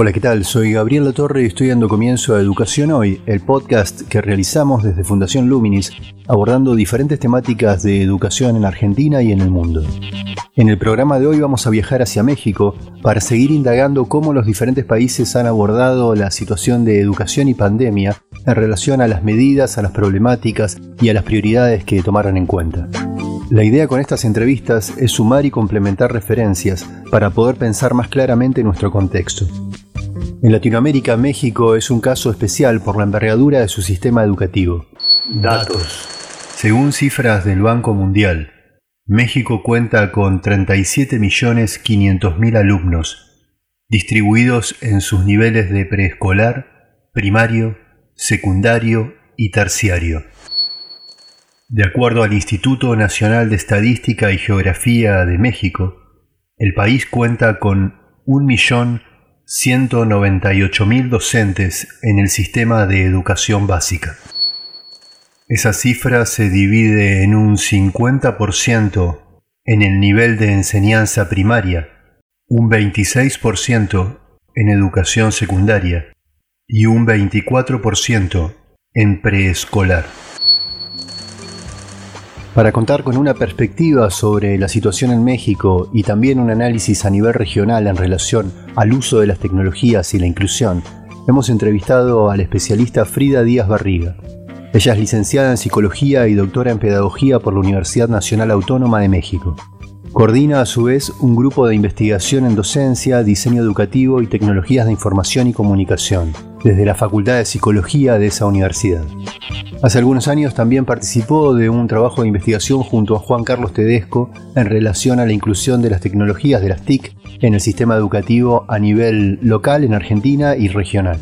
Hola, ¿qué tal? Soy Gabriel La Torre y estoy dando comienzo a Educación Hoy, el podcast que realizamos desde Fundación Luminis, abordando diferentes temáticas de educación en Argentina y en el mundo. En el programa de hoy vamos a viajar hacia México para seguir indagando cómo los diferentes países han abordado la situación de educación y pandemia en relación a las medidas, a las problemáticas y a las prioridades que tomaron en cuenta. La idea con estas entrevistas es sumar y complementar referencias para poder pensar más claramente nuestro contexto. En Latinoamérica, México es un caso especial por la envergadura de su sistema educativo. Datos. Según cifras del Banco Mundial, México cuenta con 37.500.000 alumnos, distribuidos en sus niveles de preescolar, primario, secundario y terciario. De acuerdo al Instituto Nacional de Estadística y Geografía de México, el país cuenta con 1.000.000 198.000 docentes en el sistema de educación básica. Esa cifra se divide en un 50% en el nivel de enseñanza primaria, un 26% en educación secundaria y un 24% en preescolar. Para contar con una perspectiva sobre la situación en México y también un análisis a nivel regional en relación al uso de las tecnologías y la inclusión, hemos entrevistado al especialista Frida Díaz Barriga. Ella es licenciada en Psicología y doctora en Pedagogía por la Universidad Nacional Autónoma de México. Coordina a su vez un grupo de investigación en docencia, diseño educativo y tecnologías de información y comunicación, desde la Facultad de Psicología de esa universidad. Hace algunos años también participó de un trabajo de investigación junto a Juan Carlos Tedesco en relación a la inclusión de las tecnologías de las TIC en el sistema educativo a nivel local en Argentina y regional.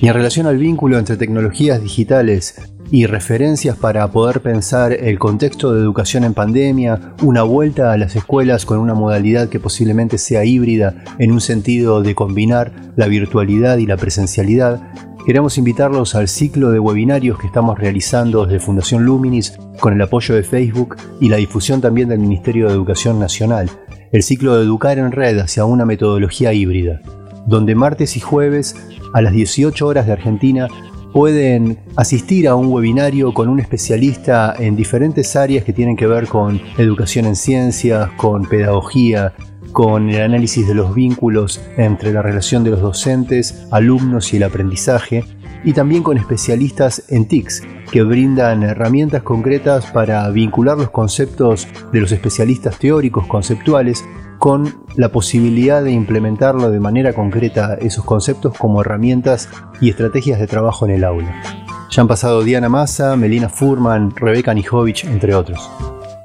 Y en relación al vínculo entre tecnologías digitales y referencias para poder pensar el contexto de educación en pandemia, una vuelta a las escuelas con una modalidad que posiblemente sea híbrida en un sentido de combinar la virtualidad y la presencialidad, queremos invitarlos al ciclo de webinarios que estamos realizando desde Fundación Luminis con el apoyo de Facebook y la difusión también del Ministerio de Educación Nacional, el ciclo de Educar en Red hacia una metodología híbrida, donde martes y jueves a las 18 horas de Argentina pueden asistir a un webinario con un especialista en diferentes áreas que tienen que ver con educación en ciencias, con pedagogía, con el análisis de los vínculos entre la relación de los docentes, alumnos y el aprendizaje, y también con especialistas en TICS, que brindan herramientas concretas para vincular los conceptos de los especialistas teóricos conceptuales con la posibilidad de implementarlo de manera concreta esos conceptos como herramientas y estrategias de trabajo en el aula. Ya han pasado Diana Massa, Melina Furman, Rebeca Nijovic, entre otros.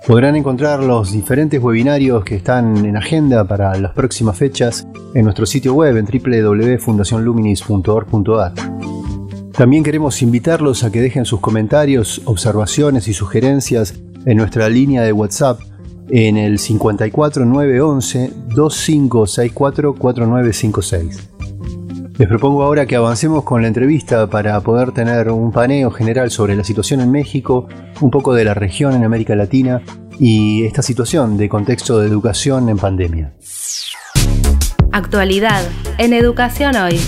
Podrán encontrar los diferentes webinarios que están en agenda para las próximas fechas en nuestro sitio web en www.fundacionluminis.org.ar. También queremos invitarlos a que dejen sus comentarios, observaciones y sugerencias en nuestra línea de WhatsApp en el 54911 2564 4956. Les propongo ahora que avancemos con la entrevista para poder tener un paneo general sobre la situación en México, un poco de la región en América Latina y esta situación de contexto de educación en pandemia. Actualidad en Educación Hoy.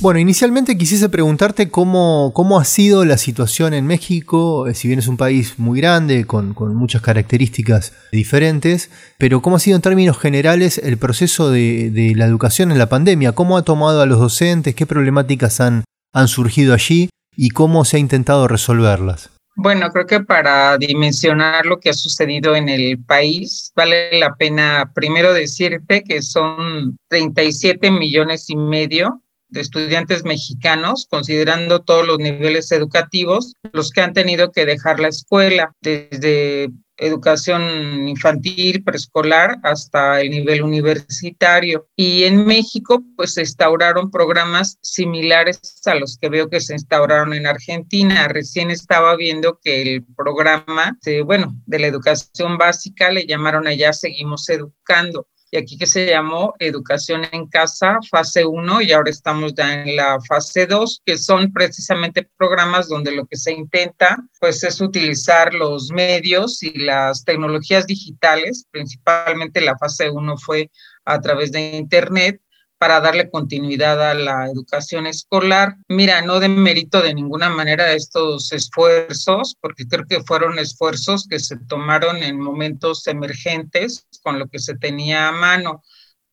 Bueno, inicialmente quisiese preguntarte cómo, cómo ha sido la situación en México, eh, si bien es un país muy grande, con, muchas características diferentes, pero cómo ha sido en términos generales el proceso de, la educación en la pandemia, cómo ha tomado a los docentes, qué problemáticas han, han surgido allí y cómo se ha intentado resolverlas. Bueno, creo que para dimensionar lo que ha sucedido en el país, vale la pena primero decirte que son 37 millones y medio de estudiantes mexicanos, considerando todos los niveles educativos, los que han tenido que dejar la escuela, desde educación infantil, preescolar, hasta el nivel universitario. Y en México, pues se instauraron programas similares a los que veo que se instauraron en Argentina. Recién estaba viendo que el programa, bueno, de la educación básica le llamaron allá Seguimos Educando y aquí que se llamó Educación en Casa, fase 1, y ahora estamos ya en la fase 2, que son precisamente programas donde lo que se intenta pues es utilizar los medios y las tecnologías digitales, principalmente la fase 1 fue a través de Internet, para darle continuidad a la educación escolar. Mira, no de mérito de ninguna manera estos esfuerzos, porque creo que fueron esfuerzos que se tomaron en momentos emergentes con lo que se tenía a mano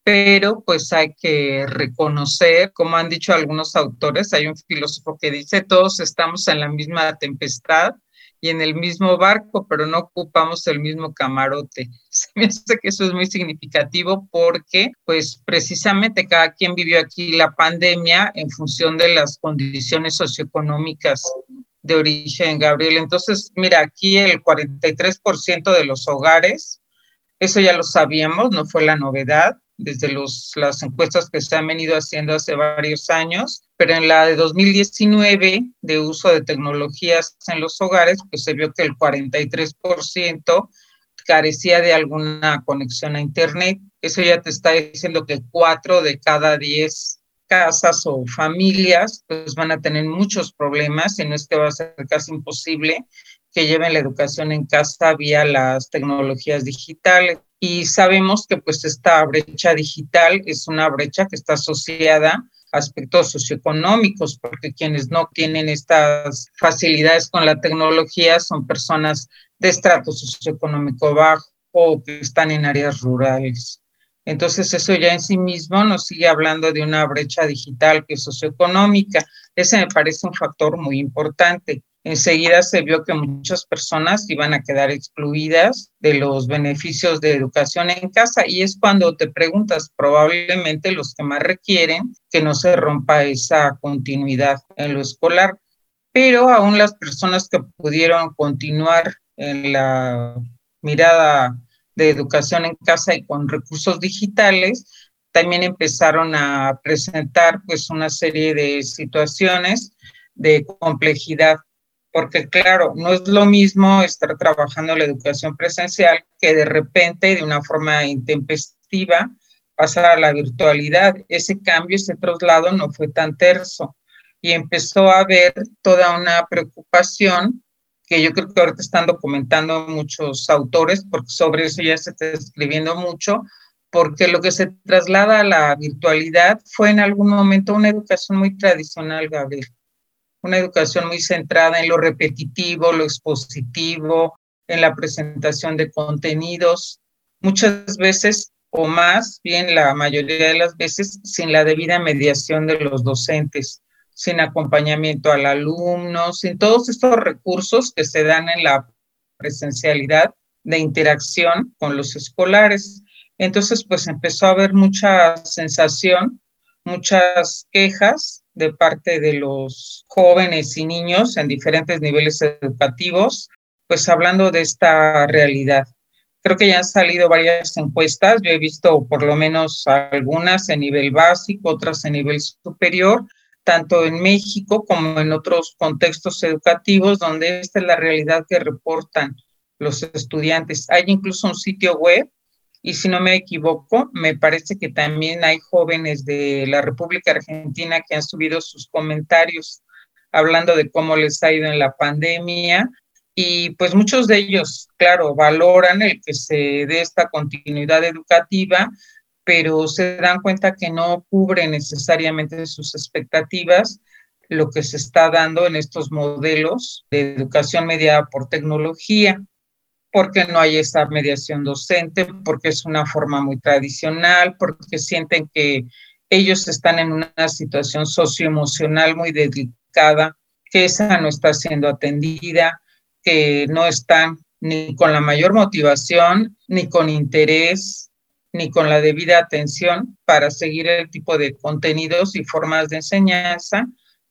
pero pues hay que reconocer, como han dicho algunos autores, hay un filósofo que dice, todos estamos en la misma tempestad y en el mismo barco, pero no ocupamos el mismo camarote. Se me hace que eso es muy significativo porque, pues, precisamente cada quien vivió aquí la pandemia en función de las condiciones socioeconómicas de origen, Gabriel. Entonces, mira, aquí el 43% de los hogares, eso ya lo sabíamos, no fue la novedad, desde los, las encuestas que se han venido haciendo hace varios años, pero en la de 2019 de uso de tecnologías en los hogares, pues se vio que el 43% carecía de alguna conexión a Internet. Eso ya te está diciendo que 4 de cada 10 casas o familias pues van a tener muchos problemas y no es que va a ser casi imposible que lleven la educación en casa vía las tecnologías digitales y sabemos que pues esta brecha digital es una brecha que está asociada a aspectos socioeconómicos, porque quienes no tienen estas facilidades con la tecnología son personas de estrato socioeconómico bajo o que están en áreas rurales. Entonces eso ya en sí mismo nos sigue hablando de una brecha digital que es socioeconómica. Ese me parece un factor muy importante enseguida se vio que muchas personas iban a quedar excluidas de los beneficios de educación en casa y es cuando te preguntas probablemente los que más requieren que no se rompa esa continuidad en lo escolar, pero aún las personas que pudieron continuar en la mirada de educación en casa y con recursos digitales, también empezaron a presentar pues una serie de situaciones de complejidad porque claro, no es lo mismo estar trabajando la educación presencial que de repente, de una forma intempestiva, pasar a la virtualidad. Ese cambio, ese traslado no fue tan terso y empezó a haber toda una preocupación que yo creo que ahorita están documentando muchos autores, porque sobre eso ya se está escribiendo mucho, porque lo que se traslada a la virtualidad fue en algún momento una educación muy tradicional, Gabriel una educación muy centrada en lo repetitivo, lo expositivo, en la presentación de contenidos, muchas veces o más bien la mayoría de las veces sin la debida mediación de los docentes, sin acompañamiento al alumno, sin todos estos recursos que se dan en la presencialidad de interacción con los escolares. Entonces, pues empezó a haber mucha sensación, muchas quejas de parte de los jóvenes y niños en diferentes niveles educativos, pues hablando de esta realidad. Creo que ya han salido varias encuestas, yo he visto por lo menos algunas en nivel básico, otras en nivel superior, tanto en México como en otros contextos educativos, donde esta es la realidad que reportan los estudiantes. Hay incluso un sitio web y si no me equivoco, me parece que también hay jóvenes de la República Argentina que han subido sus comentarios hablando de cómo les ha ido en la pandemia. Y pues muchos de ellos, claro, valoran el que se dé esta continuidad educativa, pero se dan cuenta que no cubre necesariamente sus expectativas lo que se está dando en estos modelos de educación mediada por tecnología porque no hay esa mediación docente, porque es una forma muy tradicional, porque sienten que ellos están en una situación socioemocional muy delicada, que esa no está siendo atendida, que no están ni con la mayor motivación, ni con interés, ni con la debida atención para seguir el tipo de contenidos y formas de enseñanza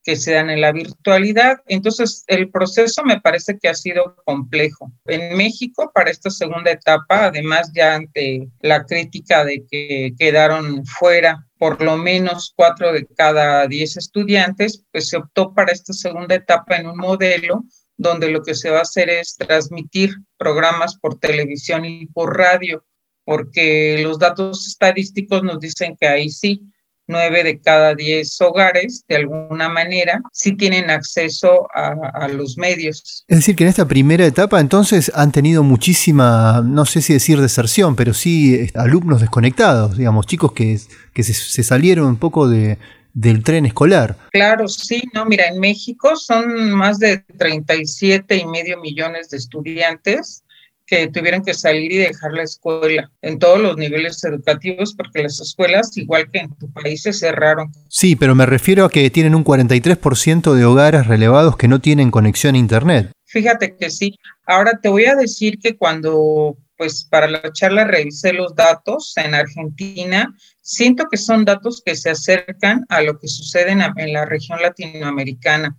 que se dan en la virtualidad. Entonces, el proceso me parece que ha sido complejo. En México, para esta segunda etapa, además ya ante la crítica de que quedaron fuera por lo menos cuatro de cada diez estudiantes, pues se optó para esta segunda etapa en un modelo donde lo que se va a hacer es transmitir programas por televisión y por radio, porque los datos estadísticos nos dicen que ahí sí, nueve de cada diez hogares, de alguna manera, sí tienen acceso a, los medios. Es decir, que en esta primera etapa entonces han tenido muchísima, no sé si decir deserción, pero sí eh, alumnos desconectados, digamos, chicos que, que se salieron un poco de, del tren escolar. Claro, sí, no, mira, en México son más de 37 y medio millones de estudiantes que tuvieron que salir y dejar la escuela en todos los niveles educativos porque las escuelas, igual que en tu país, se cerraron. Sí, pero me refiero a que tienen un 43% de hogares relevados que no tienen conexión a Internet. Fíjate que sí. Ahora te voy a decir que cuando pues para la charla revisé los datos en Argentina. Siento que son datos que se acercan a lo que sucede en, la región latinoamericana.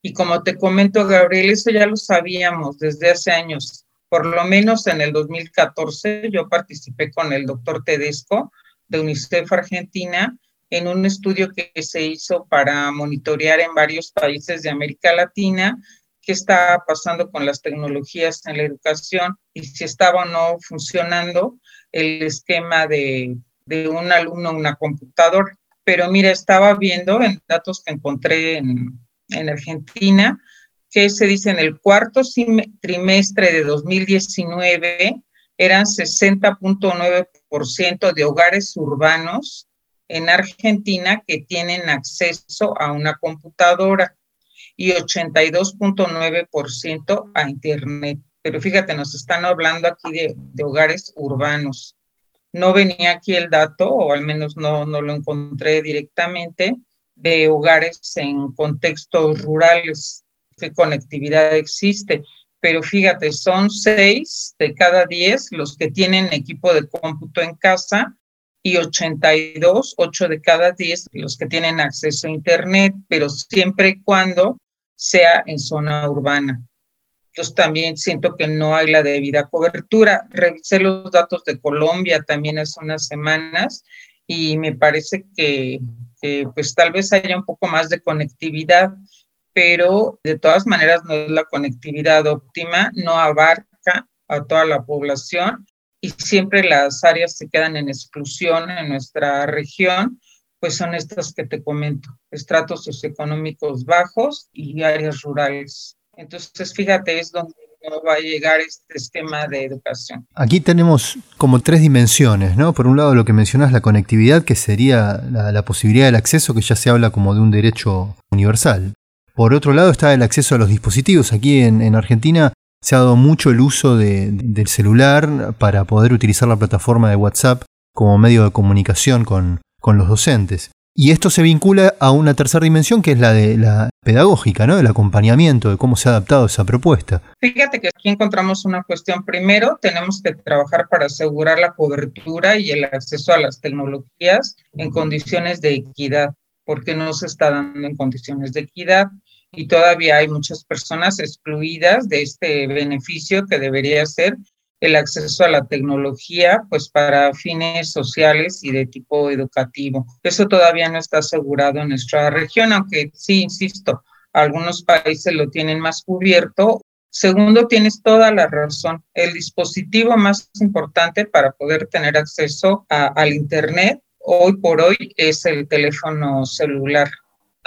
Y como te comento, Gabriel, eso ya lo sabíamos desde hace años. Por lo menos en el 2014 yo participé con el doctor Tedesco de UNICEF Argentina en un estudio que se hizo para monitorear en varios países de América Latina qué está pasando con las tecnologías en la educación y si estaba o no funcionando el esquema de, un alumno una computadora. Pero mira, estaba viendo en datos que encontré en, en Argentina que se dice en el cuarto trimestre de 2019 eran 60.9% de hogares urbanos en Argentina que tienen acceso a una computadora y 82.9% a Internet. Pero fíjate, nos están hablando aquí de, hogares urbanos. No venía aquí el dato, o al menos no, no lo encontré directamente, de hogares en contextos rurales, qué conectividad existe. Pero fíjate, son seis de cada diez los que tienen equipo de cómputo en casa y 82, 8 de cada 10 los que tienen acceso a Internet, pero siempre y cuando sea en zona urbana. Yo también siento que no hay la debida cobertura. Revisé los datos de Colombia también hace unas semanas y me parece que, pues tal vez haya un poco más de conectividad, pero de todas maneras no es la conectividad óptima, no abarca a toda la población y siempre las áreas se quedan en exclusión en nuestra región pues son estas que te comento, estratos socioeconómicos bajos y áreas rurales. Entonces, fíjate, es donde no va a llegar este esquema de educación. Aquí tenemos como tres dimensiones, ¿no? Por un lado, lo que mencionas, la conectividad, que sería la, posibilidad del acceso, que ya se habla como de un derecho universal. Por otro lado está el acceso a los dispositivos. Aquí en, Argentina se ha dado mucho el uso del celular para poder utilizar la plataforma de WhatsApp como medio de comunicación con, los docentes. Y esto se vincula a una tercera dimensión que es la de la pedagógica, ¿no? Del acompañamiento, de cómo se ha adaptado esa propuesta. Fíjate que aquí encontramos una cuestión. Primero, tenemos que trabajar para asegurar la cobertura y el acceso a las tecnologías en condiciones de equidad, porque no se está dando en condiciones de equidad y todavía hay muchas personas excluidas de este beneficio que debería ser el acceso a la tecnología, pues para fines sociales y de tipo educativo. Eso todavía no está asegurado en nuestra región, aunque sí, insisto, algunos países lo tienen más cubierto. Segundo, tienes toda la razón. El dispositivo más importante para poder tener acceso al Internet hoy por hoy es el teléfono celular.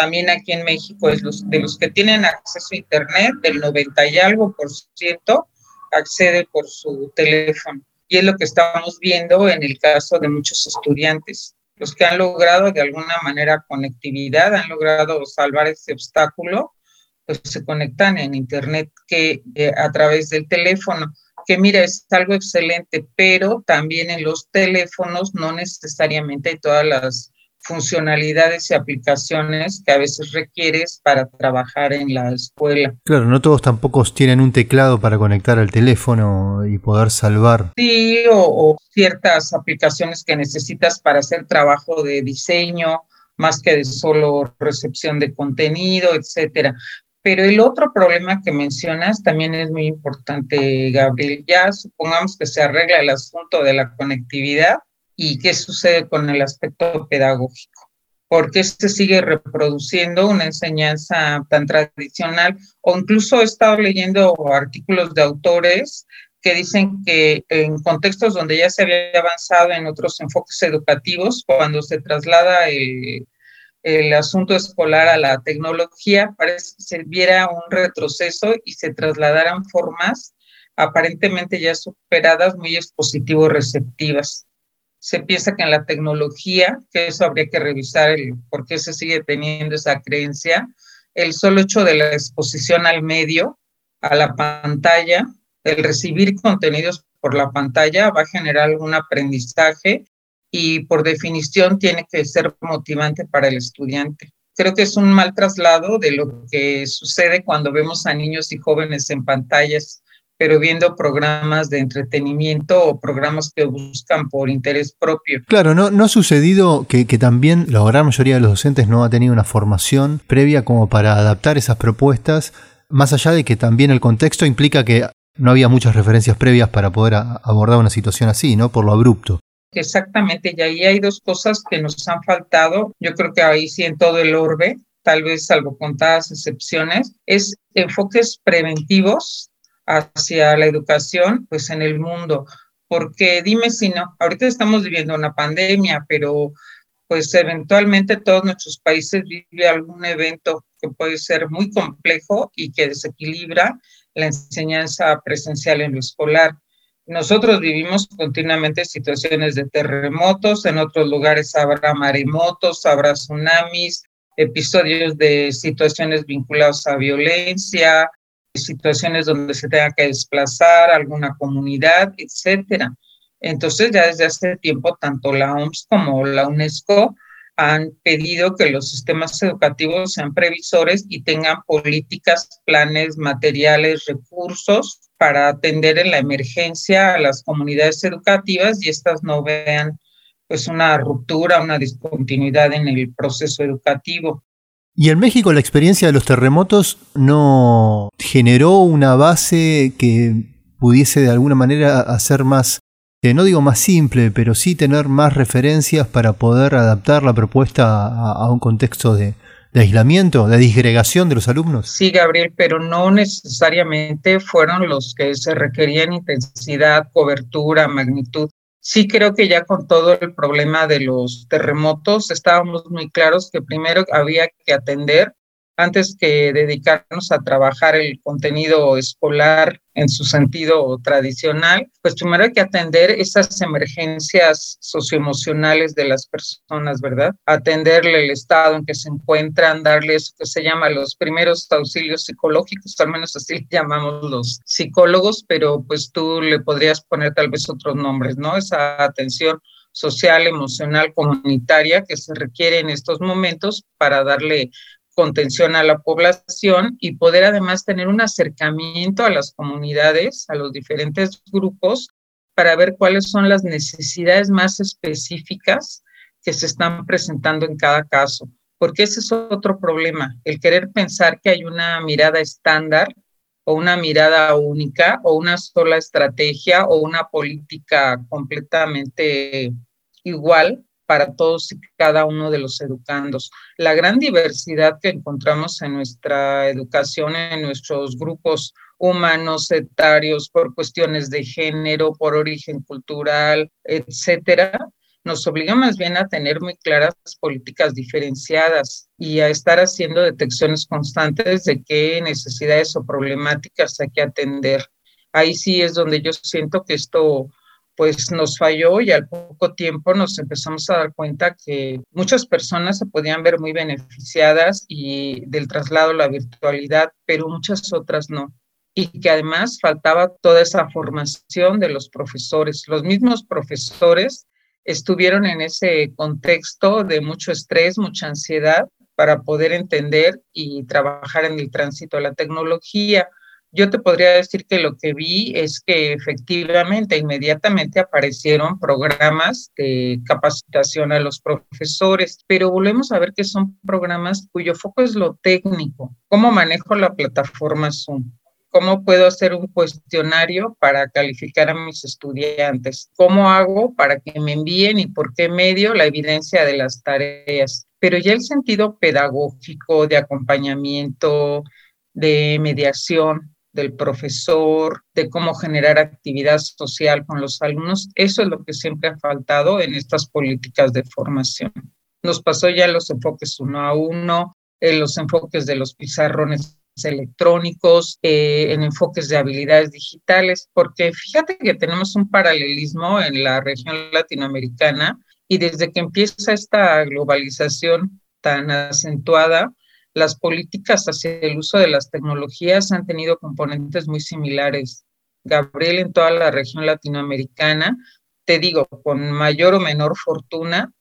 También aquí en México es los, de los que tienen acceso a Internet, del 90 y algo por ciento, accede por su teléfono. Y es lo que estamos viendo en el caso de muchos estudiantes. Los que han logrado de alguna manera conectividad, han logrado salvar ese obstáculo, pues se conectan en Internet que eh, a través del teléfono, que mira, es algo excelente, pero también en los teléfonos no necesariamente hay todas las funcionalidades y aplicaciones que a veces requieres para trabajar en la escuela. Claro, no todos tampoco tienen un teclado para conectar al teléfono y poder salvar. Sí, o, ciertas aplicaciones que necesitas para hacer trabajo de diseño, más que de solo recepción de contenido, etcétera. Pero el otro problema que mencionas también es muy importante, Gabriel. Ya supongamos que se arregla el asunto de la conectividad y qué sucede con el aspecto pedagógico. Porque se sigue reproduciendo una enseñanza tan tradicional o incluso he estado leyendo artículos de autores que dicen que en contextos donde ya se había avanzado en otros enfoques educativos, cuando se traslada el, el asunto escolar a la tecnología, parece que se viera un retroceso y se trasladaran formas aparentemente ya superadas, muy expositivo-receptivas. Se piensa que en la tecnología, que eso habría que revisar el por qué se sigue teniendo esa creencia, el solo hecho de la exposición al medio, a la pantalla, el recibir contenidos por la pantalla va a generar algún aprendizaje y por definición tiene que ser motivante para el estudiante. Creo que es un mal traslado de lo que sucede cuando vemos a niños y jóvenes en pantallas, pero viendo programas de entretenimiento o programas que buscan por interés propio. Claro, ¿no, no ha sucedido que, que también la gran mayoría de los docentes no ha tenido una formación previa como para adaptar esas propuestas, más allá de que también el contexto implica que no había muchas referencias previas para poder abordar una situación así, ¿no? Por lo abrupto. Exactamente, y ahí hay dos cosas que nos han faltado. Yo creo que ahí sí en todo el orbe, tal vez salvo contadas excepciones, es enfoques preventivos hacia la educación, pues en el mundo. Porque dime si no, ahorita estamos viviendo una pandemia, pero pues eventualmente todos nuestros países viven algún evento que puede ser muy complejo y que desequilibra la enseñanza presencial en lo escolar. Nosotros vivimos continuamente situaciones de terremotos, en otros lugares habrá maremotos, habrá tsunamis, episodios de situaciones vinculadas a violencia, situaciones donde se tenga que desplazar alguna comunidad, etcétera. Entonces, ya desde hace tiempo, tanto la OMS como la UNESCO han pedido que los sistemas educativos sean previsores y tengan políticas, planes, materiales, recursos para atender en la emergencia a las comunidades educativas y estas no vean pues una ruptura, una discontinuidad en el proceso educativo. Y en México la experiencia de los terremotos no generó una base que pudiese de alguna manera hacer más, no digo más simple, pero sí tener más referencias para poder adaptar la propuesta a un contexto de aislamiento, de disgregación de los alumnos? Sí, Gabriel, pero no necesariamente fueron los que se requerían intensidad, cobertura, magnitud. Sí creo que ya con todo el problema de los terremotos estábamos muy claros que primero había que atender antes que dedicarnos a trabajar el contenido escolar en su sentido tradicional, pues primero hay que atender esas emergencias socioemocionales de las personas, ¿verdad? Atenderle el estado en que se encuentran, darle eso que se llama los primeros auxilios psicológicos, al menos así le llamamos los psicólogos, pero pues tú le podrías poner tal vez otros nombres, ¿no? Esa atención social, emocional, comunitaria que se requiere en estos momentos para darle contención a la población y poder además tener un acercamiento a las comunidades, a los diferentes grupos, para ver cuáles son las necesidades más específicas que se están presentando en cada caso. Porque ese es otro problema, el querer pensar que hay una mirada estándar o una mirada única o una sola estrategia o una política completamente igual para todos y cada uno de los educandos. La gran diversidad que encontramos en nuestra educación, en nuestros grupos humanos, etarios, por cuestiones de género, por origen cultural, etcétera, nos obliga más bien a tener muy claras políticas diferenciadas y a estar haciendo detecciones constantes de qué necesidades o problemáticas hay que atender. Ahí sí es donde yo siento que esto pues nos falló y al poco tiempo nos empezamos a dar cuenta que muchas personas se podían ver muy beneficiadas y del traslado a la virtualidad, pero muchas otras no. Y que además faltaba toda esa formación de los profesores. Los mismos profesores estuvieron en ese contexto de mucho estrés, mucha ansiedad para poder entender y trabajar en el tránsito a la tecnología Yo te podría decir que lo que vi es que efectivamente inmediatamente aparecieron programas de capacitación a los profesores, pero volvemos a ver que son programas cuyo foco es lo técnico. ¿Cómo manejo la plataforma Zoom? ¿Cómo puedo hacer un cuestionario para calificar a mis estudiantes? ¿Cómo hago para que me envíen y por qué medio la evidencia de las tareas? Pero ya el sentido pedagógico, de acompañamiento, de mediación, del profesor, de cómo generar actividad social con los alumnos. Eso es lo que siempre ha faltado en estas políticas de formación. Nos pasó ya los enfoques uno a uno, en los enfoques de los pizarrones electrónicos, eh, en enfoques de habilidades digitales, porque fíjate que tenemos un paralelismo en la región latinoamericana y desde que empieza esta globalización tan acentuada, las políticas hacia el uso de las tecnologías han tenido componentes muy similares. Gabriel, en toda la región latinoamericana, te digo, con mayor o menor fortuna,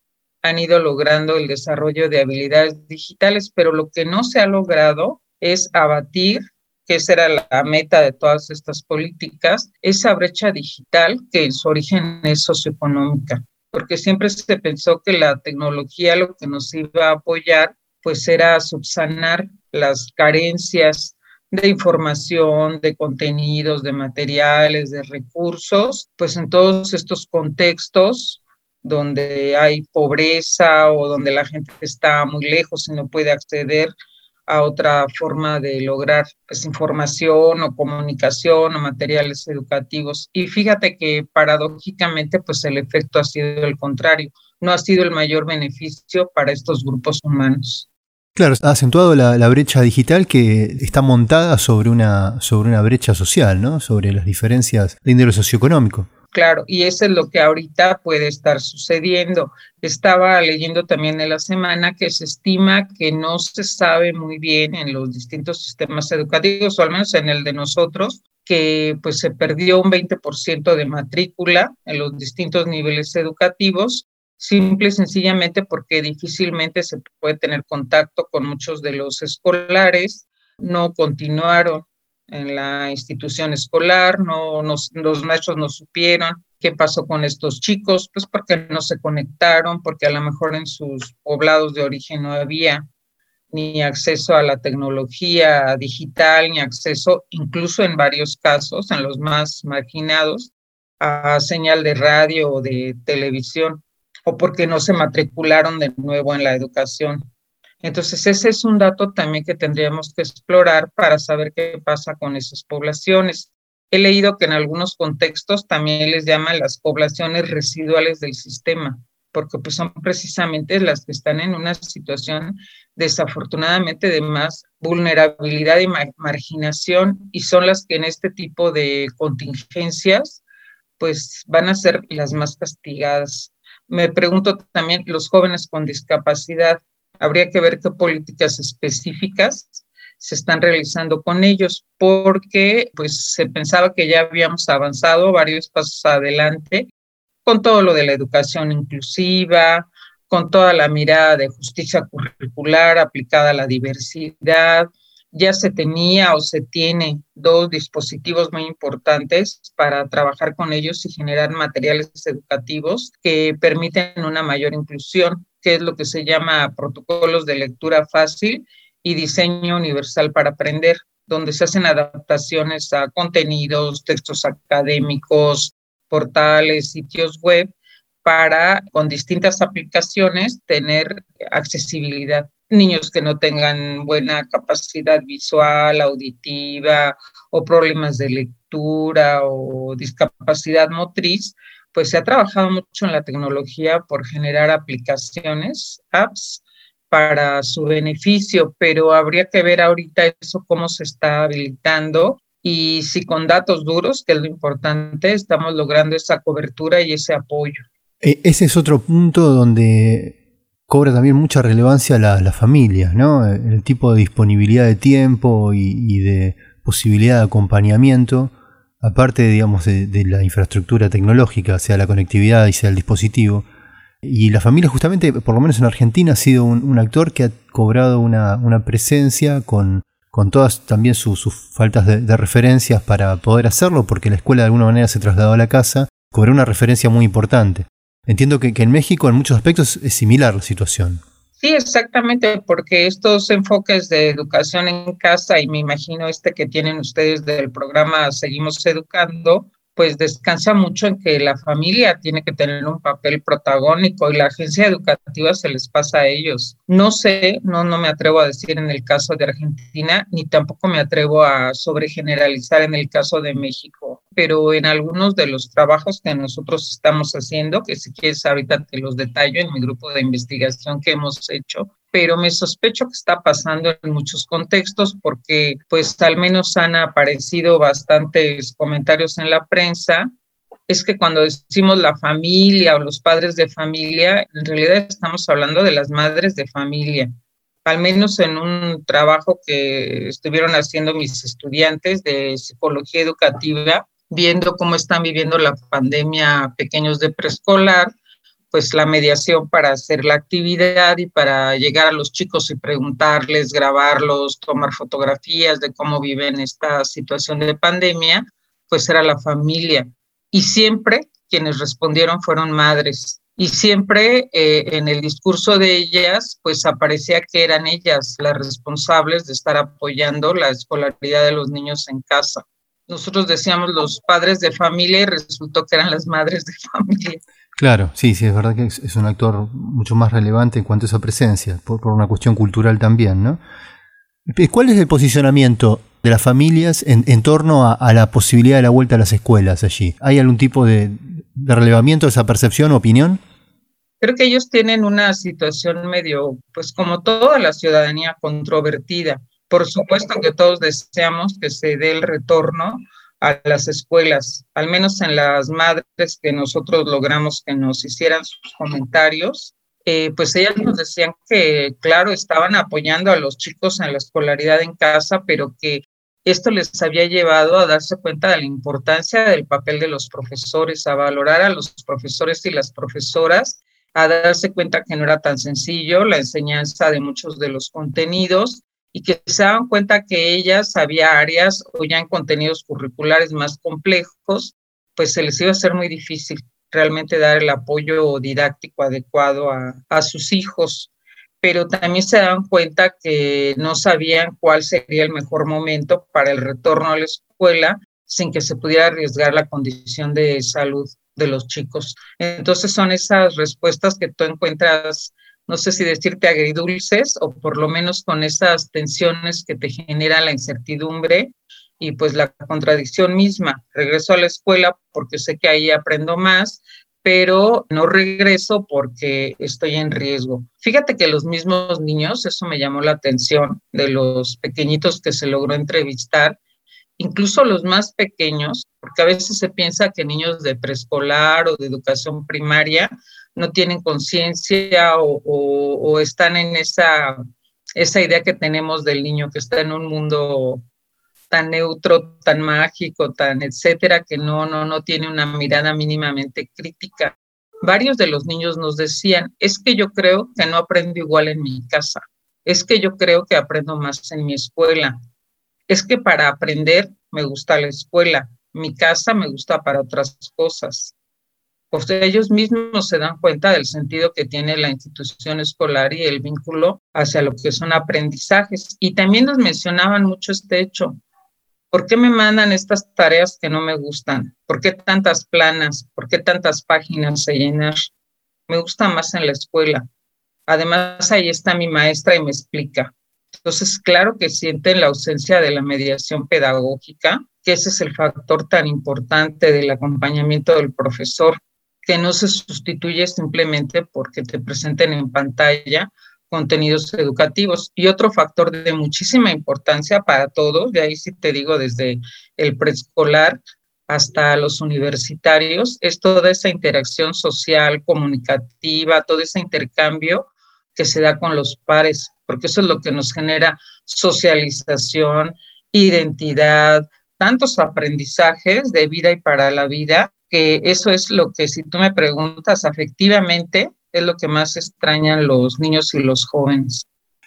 han ido logrando el desarrollo de habilidades digitales, pero lo que no se ha logrado es abatir, que esa era la meta de todas estas políticas, esa brecha digital que en su origen es socioeconómica, porque siempre se pensó que la tecnología lo que nos iba a apoyar pues era subsanar las carencias de información, de contenidos, de materiales, de recursos, pues en todos estos contextos donde hay pobreza o donde la gente está muy lejos y no puede acceder a otra forma de lograr pues, información o comunicación o materiales educativos. Y fíjate que paradójicamente pues el efecto ha sido el contrario, no ha sido el mayor beneficio para estos grupos humanos. Claro, ha acentuado la, brecha digital que está montada sobre una, sobre una brecha social, ¿no? Sobre las diferencias de índole socioeconómico. Claro, y eso es lo que ahorita puede estar sucediendo. Estaba leyendo también en la semana que se estima que no se sabe muy bien en los distintos sistemas educativos, o al menos en el de nosotros, que pues se perdió un 20% de matrícula en los distintos niveles educativos simple y sencillamente porque difícilmente se puede tener contacto con muchos de los escolares, no continuaron en la institución escolar, no los maestros no supieron qué pasó con estos chicos, pues porque no se conectaron, porque a lo mejor en sus poblados de origen no había ni acceso a la tecnología digital, ni acceso, incluso en varios casos, en los más marginados, a señal de radio o de televisión o porque no se matricularon de nuevo en la educación. Entonces, ese es un dato también que tendríamos que explorar para saber qué pasa con esas poblaciones. He leído que en algunos contextos también les llaman las poblaciones residuales del sistema, porque pues son precisamente las que están en una situación desafortunadamente de más vulnerabilidad y marginación y son las que en este tipo de contingencias pues van a ser las más castigadas. Me pregunto también, los jóvenes con discapacidad, habría que ver qué políticas específicas se están realizando con ellos, porque pues se pensaba que ya habíamos avanzado varios pasos adelante con todo lo de la educación inclusiva, con toda la mirada de justicia curricular aplicada a la diversidad, ya se tenía o se tiene dos dispositivos muy importantes para trabajar con ellos y generar materiales educativos que permiten una mayor inclusión, que es lo que se llama protocolos de lectura fácil y diseño universal para aprender, donde se hacen adaptaciones a contenidos, textos académicos, portales, sitios web, para con distintas aplicaciones tener accesibilidad niños que no tengan buena capacidad visual, auditiva o problemas de lectura o discapacidad motriz, pues se ha trabajado mucho en la tecnología por generar aplicaciones, apps para su beneficio, pero habría que ver ahorita eso cómo se está habilitando y si con datos duros, que es lo importante, estamos logrando esa cobertura y ese apoyo. E, ese es otro punto donde cobra también mucha relevancia la, la familia, ¿no? El tipo de disponibilidad de tiempo y, de posibilidad de acompañamiento, aparte, digamos, de, la infraestructura tecnológica, sea la conectividad y sea el dispositivo. Y la familia, justamente, por lo menos en Argentina, ha sido un, actor que ha cobrado una, presencia con, con todas también sus faltas de, referencias para poder hacerlo, porque la escuela de alguna manera se trasladó a la casa, cobró una referencia muy importante. Entiendo que, en México en muchos aspectos es similar la situación. Sí, exactamente, porque estos enfoques de educación en casa y me imagino este que tienen ustedes del programa Seguimos Educando, pues descansa mucho en que la familia tiene que tener un papel protagónico y la agencia educativa se les pasa a ellos. No sé, no, no me atrevo a decir en el caso de Argentina, ni tampoco me atrevo a sobregeneralizar en el caso de México, pero en algunos de los trabajos que nosotros estamos haciendo, que si quieres ahorita te los detallo en mi grupo de investigación que hemos hecho, pero me sospecho que está pasando en muchos contextos porque pues al menos han aparecido bastantes comentarios en la prensa. Es que cuando decimos la familia o los padres de familia, en realidad estamos hablando de las madres de familia. Al menos en un trabajo que estuvieron haciendo mis estudiantes de psicología educativa, viendo cómo están viviendo la pandemia pequeños de preescolar, pues la mediación para hacer la actividad y para llegar a los chicos y preguntarles, grabarlos, tomar fotografías de cómo viven esta situación de pandemia, pues era la familia. Y siempre quienes respondieron fueron madres. Y siempre eh, en el discurso de ellas, pues aparecía que eran ellas las responsables de estar apoyando la escolaridad de los niños en casa. Nosotros decíamos los padres de familia y resultó que eran las madres de familia. Claro, sí, sí, es verdad que es, un actor mucho más relevante en cuanto a esa presencia, por, una cuestión cultural también, ¿no? ¿Cuál es el posicionamiento de las familias en, torno a, la posibilidad de la vuelta a las escuelas allí? ¿Hay algún tipo de, relevamiento de esa percepción o opinión? Creo que ellos tienen una situación medio, pues como toda la ciudadanía, controvertida. Por supuesto que todos deseamos que se dé el retorno a las escuelas, al menos en las madres que nosotros logramos que nos hicieran sus comentarios, eh, pues ellas nos decían que, claro, estaban apoyando a los chicos en la escolaridad en casa, pero que esto les había llevado a darse cuenta de la importancia del papel de los profesores, a valorar a los profesores y las profesoras, a darse cuenta que no era tan sencillo la enseñanza de muchos de los contenidos y que se daban cuenta que ellas había áreas o ya en contenidos curriculares más complejos, pues se les iba a ser muy difícil realmente dar el apoyo didáctico adecuado a, a sus hijos, pero también se daban cuenta que no sabían cuál sería el mejor momento para el retorno a la escuela sin que se pudiera arriesgar la condición de salud de los chicos. Entonces son esas respuestas que tú encuentras no sé si decirte agridulces o por lo menos con esas tensiones que te genera la incertidumbre y pues la contradicción misma. Regreso a la escuela porque sé que ahí aprendo más, pero no regreso porque estoy en riesgo. Fíjate que los mismos niños, eso me llamó la atención de los pequeñitos que se logró entrevistar, incluso los más pequeños, porque a veces se piensa que niños de preescolar o de educación primaria no tienen conciencia o, están en esa, esa idea que tenemos del niño que está en un mundo tan neutro, tan mágico, tan etcétera, que no, no, no tiene una mirada mínimamente crítica. Varios de los niños nos decían, es que yo creo que no aprendo igual en mi casa, es que yo creo que aprendo más en mi escuela, es que para aprender me gusta la escuela, mi casa me gusta para otras cosas pues ellos mismos se dan cuenta del sentido que tiene la institución escolar y el vínculo hacia lo que son aprendizajes. Y también nos mencionaban mucho este hecho. ¿Por qué me mandan estas tareas que no me gustan? ¿Por qué tantas planas? ¿Por qué tantas páginas a llenar? Me gusta más en la escuela. Además, ahí está mi maestra y me explica. Entonces, claro que sienten la ausencia de la mediación pedagógica, que ese es el factor tan importante del acompañamiento del profesor que no se sustituye simplemente porque te presenten en pantalla contenidos educativos. Y otro factor de muchísima importancia para todos, de ahí sí te digo desde el preescolar hasta los universitarios, es toda esa interacción social, comunicativa, todo ese intercambio que se da con los pares, porque eso es lo que nos genera socialización, identidad, tantos aprendizajes de vida y para la vida que eso es lo que, si tú me preguntas afectivamente, es lo que más extrañan los niños y los jóvenes.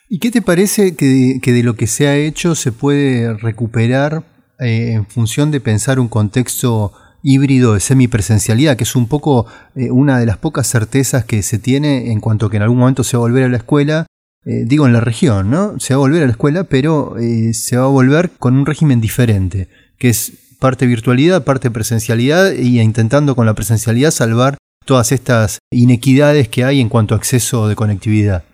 ¿Y qué te parece que de, lo que se ha hecho se puede recuperar eh, en función de pensar un contexto híbrido de semipresencialidad, que es un poco eh, una de las pocas certezas que se tiene en cuanto que en algún momento se va a volver a la escuela, eh, digo en la región, ¿no? Se va a volver a la escuela, pero se va a volver con un régimen diferente, que es parte virtualidad, parte presencialidad, y intentando con la presencialidad salvar todas estas inequidades que hay en cuanto a acceso de conectividad.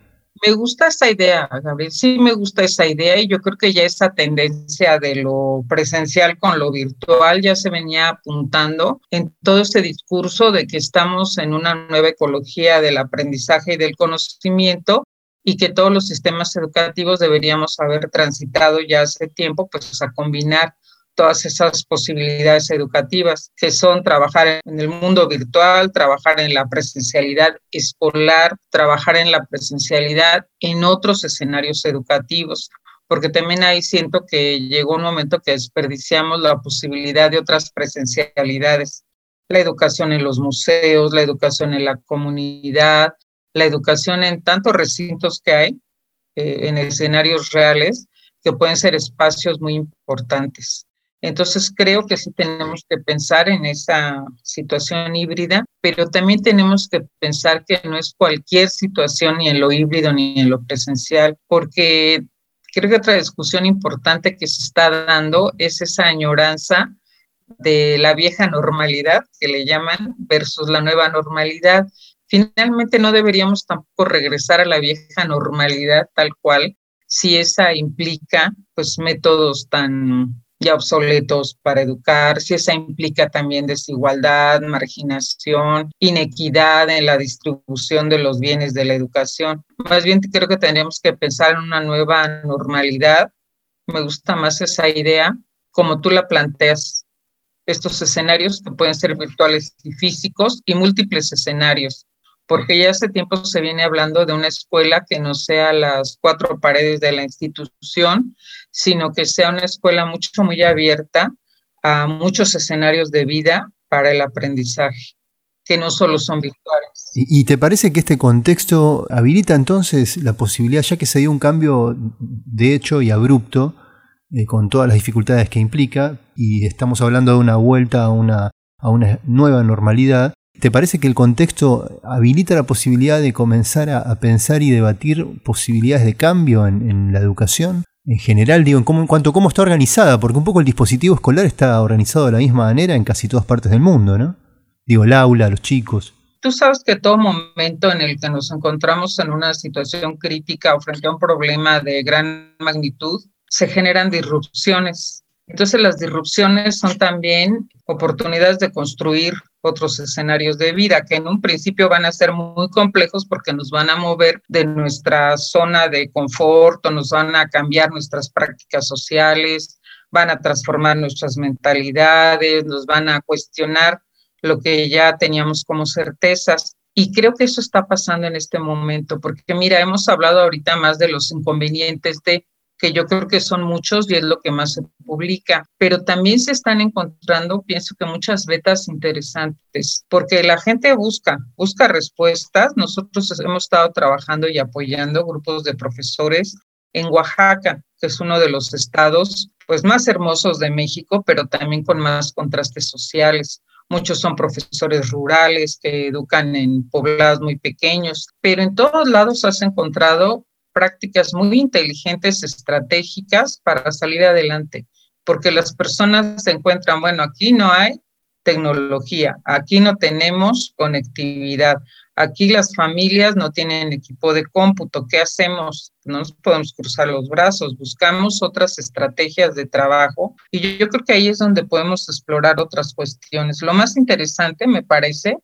Me gusta esa idea, Gabriel, sí me gusta esa idea y yo creo que ya esa tendencia de lo presencial con lo virtual ya se venía apuntando en todo este discurso de que estamos en una nueva ecología del aprendizaje y del conocimiento y que todos los sistemas educativos deberíamos haber transitado ya hace tiempo pues a combinar todas esas posibilidades educativas, que son trabajar en el mundo virtual, trabajar en la presencialidad escolar, trabajar en la presencialidad en otros escenarios educativos, porque también ahí siento que llegó un momento que desperdiciamos la posibilidad de otras presencialidades, la educación en los museos, la educación en la comunidad, la educación en tantos recintos que hay, eh, en escenarios reales, que pueden ser espacios muy importantes. Entonces creo que sí tenemos que pensar en esa situación híbrida, pero también tenemos que pensar que no es cualquier situación ni en lo híbrido ni en lo presencial, porque creo que otra discusión importante que se está dando es esa añoranza de la vieja normalidad, que le llaman, versus la nueva normalidad. Finalmente no deberíamos tampoco regresar a la vieja normalidad tal cual, si esa implica pues métodos tan ya obsoletos para educar, si esa implica también desigualdad, marginación, inequidad en la distribución de los bienes de la educación. Más bien creo que tendríamos que pensar en una nueva normalidad. Me gusta más esa idea, como tú la planteas, estos escenarios que pueden ser virtuales y físicos y múltiples escenarios porque ya hace tiempo se viene hablando de una escuela que no sea las cuatro paredes de la institución, sino que sea una escuela mucho, muy abierta a muchos escenarios de vida para el aprendizaje, que no solo son virtuales. ¿Y, te parece que este contexto habilita entonces la posibilidad, ya que se dio un cambio de hecho y abrupto, eh, con todas las dificultades que implica, y estamos hablando de una vuelta a una, a una nueva normalidad, ¿Te parece que el contexto habilita la posibilidad de comenzar a, pensar y debatir posibilidades de cambio en, la educación? En general, digo, en, cuanto a cómo está organizada, porque un poco el dispositivo escolar está organizado de la misma manera en casi todas partes del mundo, ¿no? Digo, el aula, los chicos. Tú sabes que todo momento en el que nos encontramos en una situación crítica o frente a un problema de gran magnitud, se generan disrupciones. Entonces las disrupciones son también oportunidades de construir otros escenarios de vida que en un principio van a ser muy complejos porque nos van a mover de nuestra zona de confort nos van a cambiar nuestras prácticas sociales, van a transformar nuestras mentalidades, nos van a cuestionar lo que ya teníamos como certezas. Y creo que eso está pasando en este momento, porque mira, hemos hablado ahorita más de los inconvenientes de que yo creo que son muchos y es lo que más se publica, pero también se están encontrando, pienso que muchas vetas interesantes, porque la gente busca, busca respuestas. Nosotros hemos estado trabajando y apoyando grupos de profesores en Oaxaca, que es uno de los estados pues más hermosos de México, pero también con más contrastes sociales. Muchos son profesores rurales que educan en poblados muy pequeños, pero en todos lados has encontrado prácticas muy inteligentes, estratégicas para salir adelante, porque las personas se encuentran, bueno, aquí no hay tecnología, aquí no tenemos conectividad, aquí las familias no tienen equipo de cómputo, ¿qué hacemos? No nos podemos cruzar los brazos, buscamos otras estrategias de trabajo y yo creo que ahí es donde podemos explorar otras cuestiones. Lo más interesante, me parece,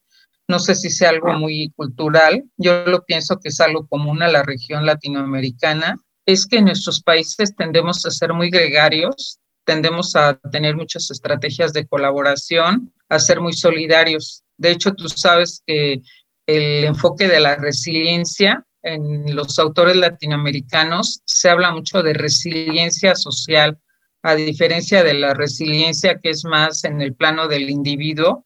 no sé si sea algo muy cultural, yo lo pienso que es algo común a la región latinoamericana, es que en nuestros países tendemos a ser muy gregarios, tendemos a tener muchas estrategias de colaboración, a ser muy solidarios. De hecho, tú sabes que el enfoque de la resiliencia en los autores latinoamericanos se habla mucho de resiliencia social, a diferencia de la resiliencia que es más en el plano del individuo,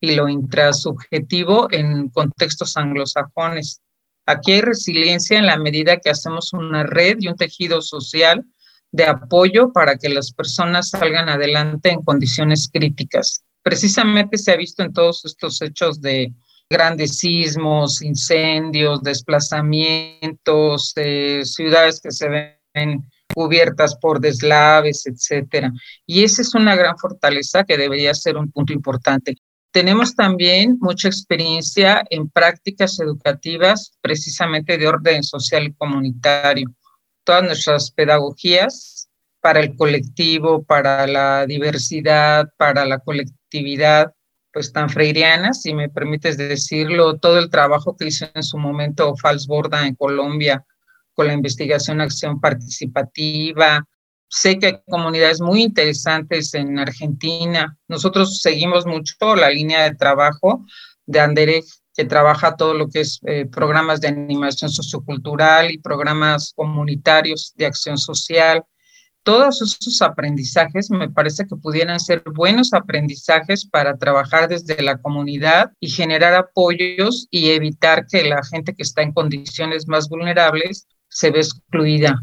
y lo intrasubjetivo en contextos anglosajones. Aquí hay resiliencia en la medida que hacemos una red y un tejido social de apoyo para que las personas salgan adelante en condiciones críticas. Precisamente se ha visto en todos estos hechos de grandes sismos, incendios, desplazamientos, eh, ciudades que se ven cubiertas por deslaves, etcétera. Y esa es una gran fortaleza que debería ser un punto importante. Tenemos también mucha experiencia en prácticas educativas precisamente de orden social y comunitario. Todas nuestras pedagogías para el colectivo, para la diversidad, para la colectividad, pues tan freirianas, si me permites decirlo, todo el trabajo que hizo en su momento Falsborda en Colombia con la investigación acción participativa. Sé que hay comunidades muy interesantes en Argentina. Nosotros seguimos mucho la línea de trabajo de Anderej, que trabaja todo lo que es eh, programas de animación sociocultural y programas comunitarios de acción social todos esos aprendizajes me parece que pudieran ser buenos aprendizajes para trabajar desde la comunidad y generar apoyos y evitar que la gente que está en condiciones más vulnerables se ve excluida